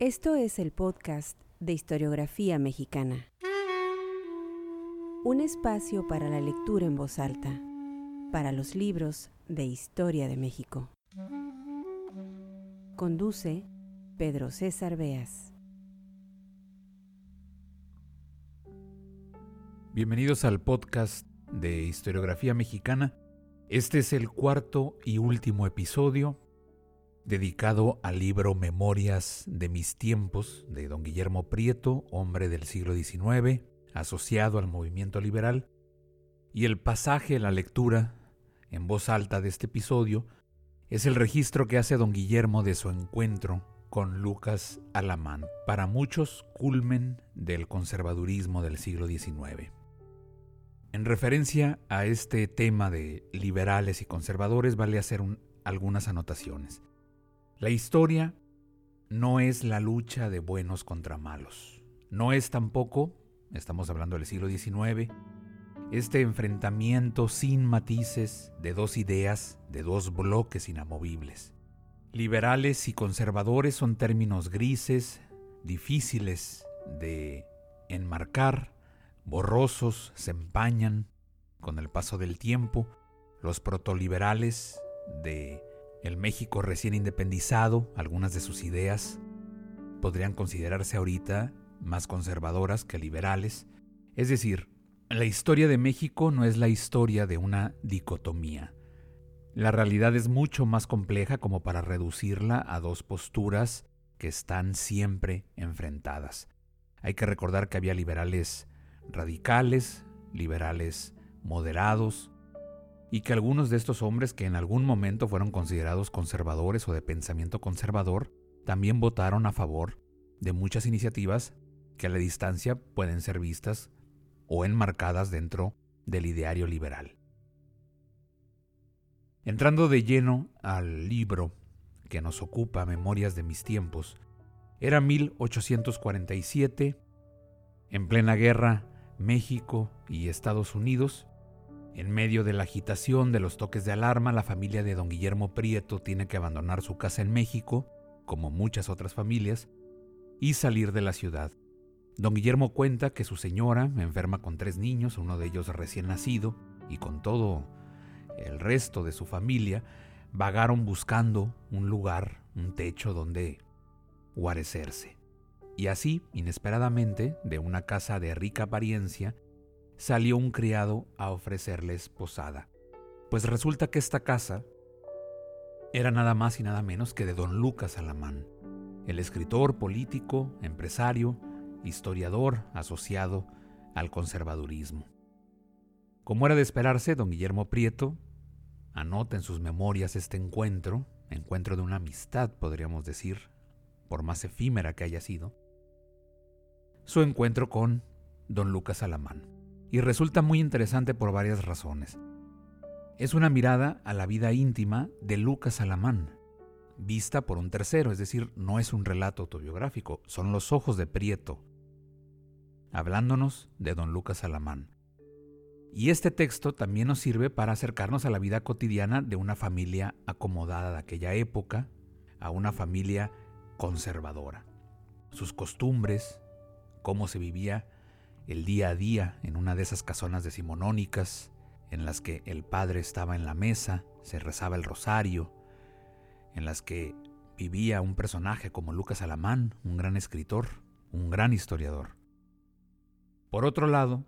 Esto es el podcast de historiografía mexicana. Un espacio para la lectura en voz alta, para los libros de historia de México. Conduce Pedro César Beas. Bienvenidos al podcast de historiografía mexicana. Este es el cuarto y último episodio dedicado al libro Memorias de mis tiempos de don Guillermo Prieto, hombre del siglo XIX, asociado al movimiento liberal, y el pasaje, la lectura en voz alta de este episodio, es el registro que hace don Guillermo de su encuentro con Lucas Alamán, para muchos culmen del conservadurismo del siglo XIX. En referencia a este tema de liberales y conservadores vale hacer algunas anotaciones. La historia no es la lucha de buenos contra malos. No es tampoco, estamos hablando del siglo XIX, este enfrentamiento sin matices de dos ideas, de dos bloques inamovibles. Liberales y conservadores son términos grises, difíciles de enmarcar, borrosos, se empañan con el paso del tiempo. Los protoliberales de el México recién independizado, algunas de sus ideas podrían considerarse ahorita más conservadoras que liberales. Es decir, la historia de México no es la historia de una dicotomía. La realidad es mucho más compleja como para reducirla a dos posturas que están siempre enfrentadas. Hay que recordar que había liberales radicales, liberales moderados, y que algunos de estos hombres que en algún momento fueron considerados conservadores o de pensamiento conservador, también votaron a favor de muchas iniciativas que a la distancia pueden ser vistas o enmarcadas dentro del ideario liberal. Entrando de lleno al libro que nos ocupa Memorias de mis tiempos, era 1847, en plena guerra, México y Estados Unidos en medio de la agitación de los toques de alarma, la familia de don Guillermo Prieto tiene que abandonar su casa en México, como muchas otras familias, y salir de la ciudad. Don Guillermo cuenta que su señora, enferma con tres niños, uno de ellos recién nacido, y con todo el resto de su familia, vagaron buscando un lugar, un techo donde guarecerse. Y así, inesperadamente, de una casa de rica apariencia, salió un criado a ofrecerles posada. Pues resulta que esta casa era nada más y nada menos que de don Lucas Alamán, el escritor, político, empresario, historiador asociado al conservadurismo. Como era de esperarse, don Guillermo Prieto anota en sus memorias este encuentro, encuentro de una amistad, podríamos decir, por más efímera que haya sido, su encuentro con don Lucas Alamán y resulta muy interesante por varias razones. Es una mirada a la vida íntima de Lucas Alamán, vista por un tercero, es decir, no es un relato autobiográfico, son los ojos de Prieto, hablándonos de don Lucas Alamán. Y este texto también nos sirve para acercarnos a la vida cotidiana de una familia acomodada de aquella época, a una familia conservadora. Sus costumbres, cómo se vivía el día a día en una de esas casonas decimonónicas en las que el padre estaba en la mesa, se rezaba el rosario, en las que vivía un personaje como Lucas Alamán, un gran escritor, un gran historiador. Por otro lado,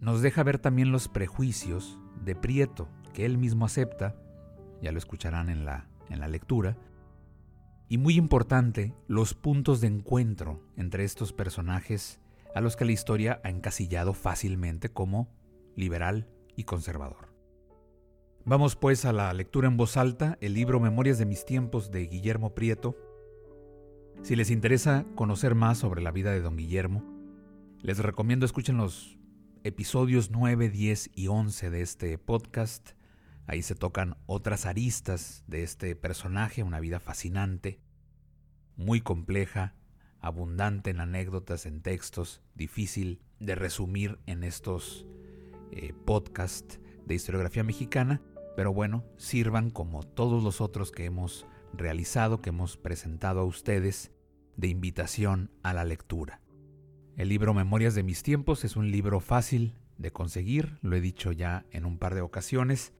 nos deja ver también los prejuicios de Prieto, que él mismo acepta, ya lo escucharán en la, en la lectura, y muy importante, los puntos de encuentro entre estos personajes a los que la historia ha encasillado fácilmente como liberal y conservador. Vamos pues a la lectura en voz alta, el libro Memorias de mis tiempos de Guillermo Prieto. Si les interesa conocer más sobre la vida de don Guillermo, les recomiendo escuchen los episodios 9, 10 y 11 de este podcast. Ahí se tocan otras aristas de este personaje, una vida fascinante, muy compleja, abundante en anécdotas, en textos, difícil de resumir en estos eh, podcasts de historiografía mexicana, pero bueno, sirvan como todos los otros que hemos realizado, que hemos presentado a ustedes de invitación a la lectura. El libro Memorias de mis tiempos es un libro fácil de conseguir, lo he dicho ya en un par de ocasiones,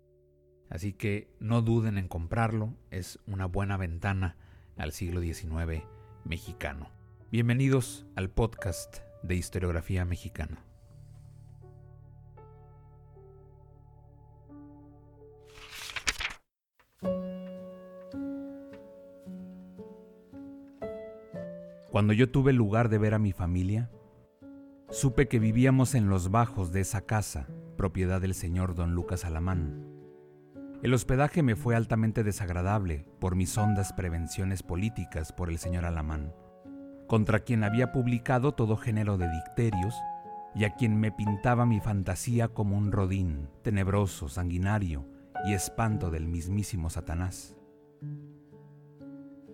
así que no duden en comprarlo, es una buena ventana al siglo XIX mexicano. Bienvenidos al podcast de historiografía mexicana. Cuando yo tuve lugar de ver a mi familia, supe que vivíamos en los bajos de esa casa, propiedad del señor don Lucas Alamán. El hospedaje me fue altamente desagradable por mis hondas prevenciones políticas por el señor Alamán, contra quien había publicado todo género de dicterios y a quien me pintaba mi fantasía como un rodín, tenebroso, sanguinario y espanto del mismísimo Satanás.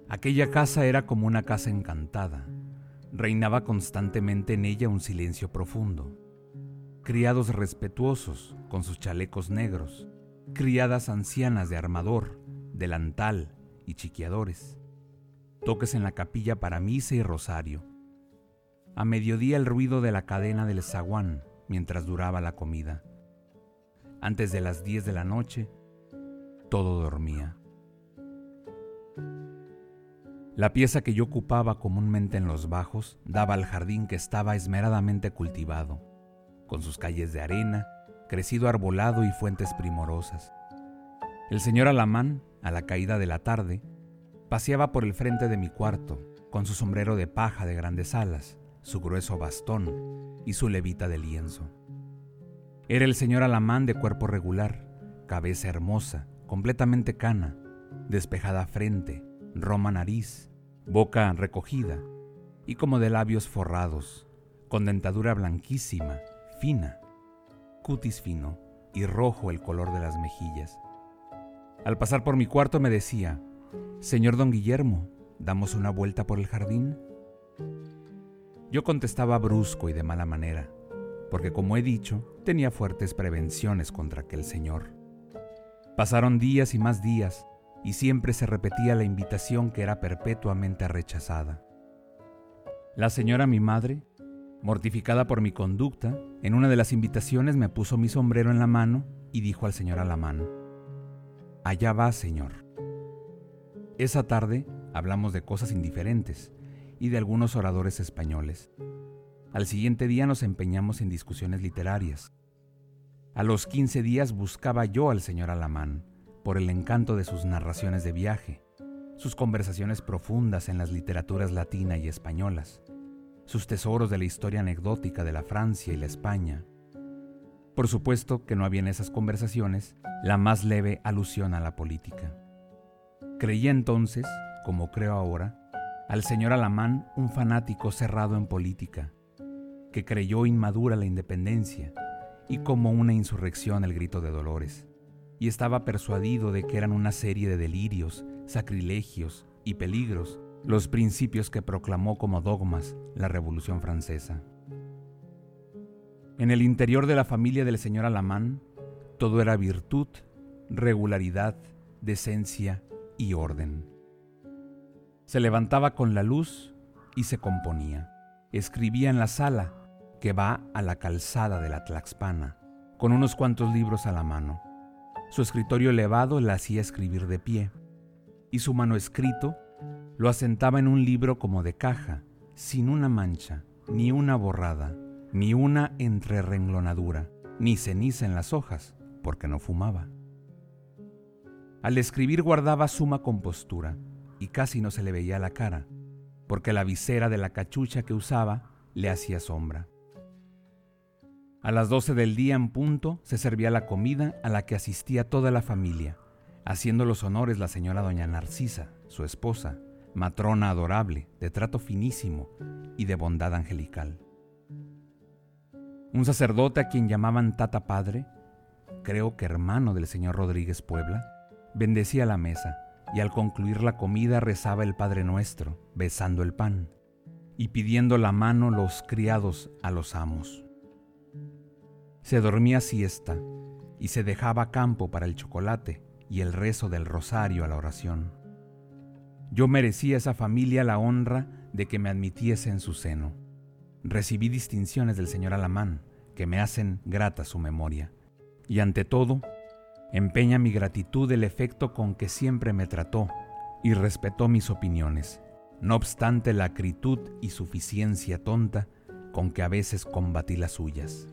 Aquella casa era como una casa encantada. Reinaba constantemente en ella un silencio profundo. Criados respetuosos con sus chalecos negros, criadas ancianas de armador, delantal y chiquiadores. Toques en la capilla para misa y rosario. A mediodía el ruido de la cadena del zaguán mientras duraba la comida. Antes de las diez de la noche, todo dormía. La pieza que yo ocupaba comúnmente en los bajos daba al jardín que estaba esmeradamente cultivado, con sus calles de arena, crecido arbolado y fuentes primorosas. El señor Alamán, a la caída de la tarde, paseaba por el frente de mi cuarto, con su sombrero de paja de grandes alas, su grueso bastón y su levita de lienzo. Era el señor Alamán de cuerpo regular, cabeza hermosa, completamente cana, despejada frente, roma nariz, boca recogida y como de labios forrados, con dentadura blanquísima, fina, cutis fino y rojo el color de las mejillas. Al pasar por mi cuarto me decía, Señor don Guillermo, ¿damos una vuelta por el jardín? Yo contestaba brusco y de mala manera, porque como he dicho, tenía fuertes prevenciones contra aquel señor. Pasaron días y más días, y siempre se repetía la invitación que era perpetuamente rechazada. La señora mi madre, mortificada por mi conducta, en una de las invitaciones me puso mi sombrero en la mano y dijo al señor Alamán, Allá va, señor. Esa tarde hablamos de cosas indiferentes y de algunos oradores españoles. Al siguiente día nos empeñamos en discusiones literarias. A los quince días buscaba yo al señor Alamán por el encanto de sus narraciones de viaje, sus conversaciones profundas en las literaturas latina y españolas, sus tesoros de la historia anecdótica de la Francia y la España. Por supuesto que no había en esas conversaciones la más leve alusión a la política. Creía entonces, como creo ahora, al señor Alamán un fanático cerrado en política, que creyó inmadura la independencia y como una insurrección el grito de Dolores y estaba persuadido de que eran una serie de delirios, sacrilegios y peligros los principios que proclamó como dogmas la Revolución Francesa. En el interior de la familia del señor Alamán, todo era virtud, regularidad, decencia y orden. Se levantaba con la luz y se componía. Escribía en la sala, que va a la calzada de la Tlaxpana, con unos cuantos libros a la mano. Su escritorio elevado la hacía escribir de pie, y su escrito lo asentaba en un libro como de caja, sin una mancha, ni una borrada, ni una entrerenglonadura, ni ceniza en las hojas, porque no fumaba. Al escribir guardaba suma compostura, y casi no se le veía la cara, porque la visera de la cachucha que usaba le hacía sombra. A las doce del día en punto se servía la comida a la que asistía toda la familia, haciendo los honores la señora doña Narcisa, su esposa, matrona adorable, de trato finísimo y de bondad angelical. Un sacerdote a quien llamaban Tata Padre, creo que hermano del señor Rodríguez Puebla, bendecía la mesa y al concluir la comida rezaba el Padre Nuestro, besando el pan y pidiendo la mano los criados a los amos. Se dormía siesta y se dejaba campo para el chocolate y el rezo del rosario a la oración. Yo merecía esa familia la honra de que me admitiese en su seno. Recibí distinciones del señor Alamán que me hacen grata su memoria. Y ante todo, empeña mi gratitud el efecto con que siempre me trató y respetó mis opiniones, no obstante la acritud y suficiencia tonta con que a veces combatí las suyas.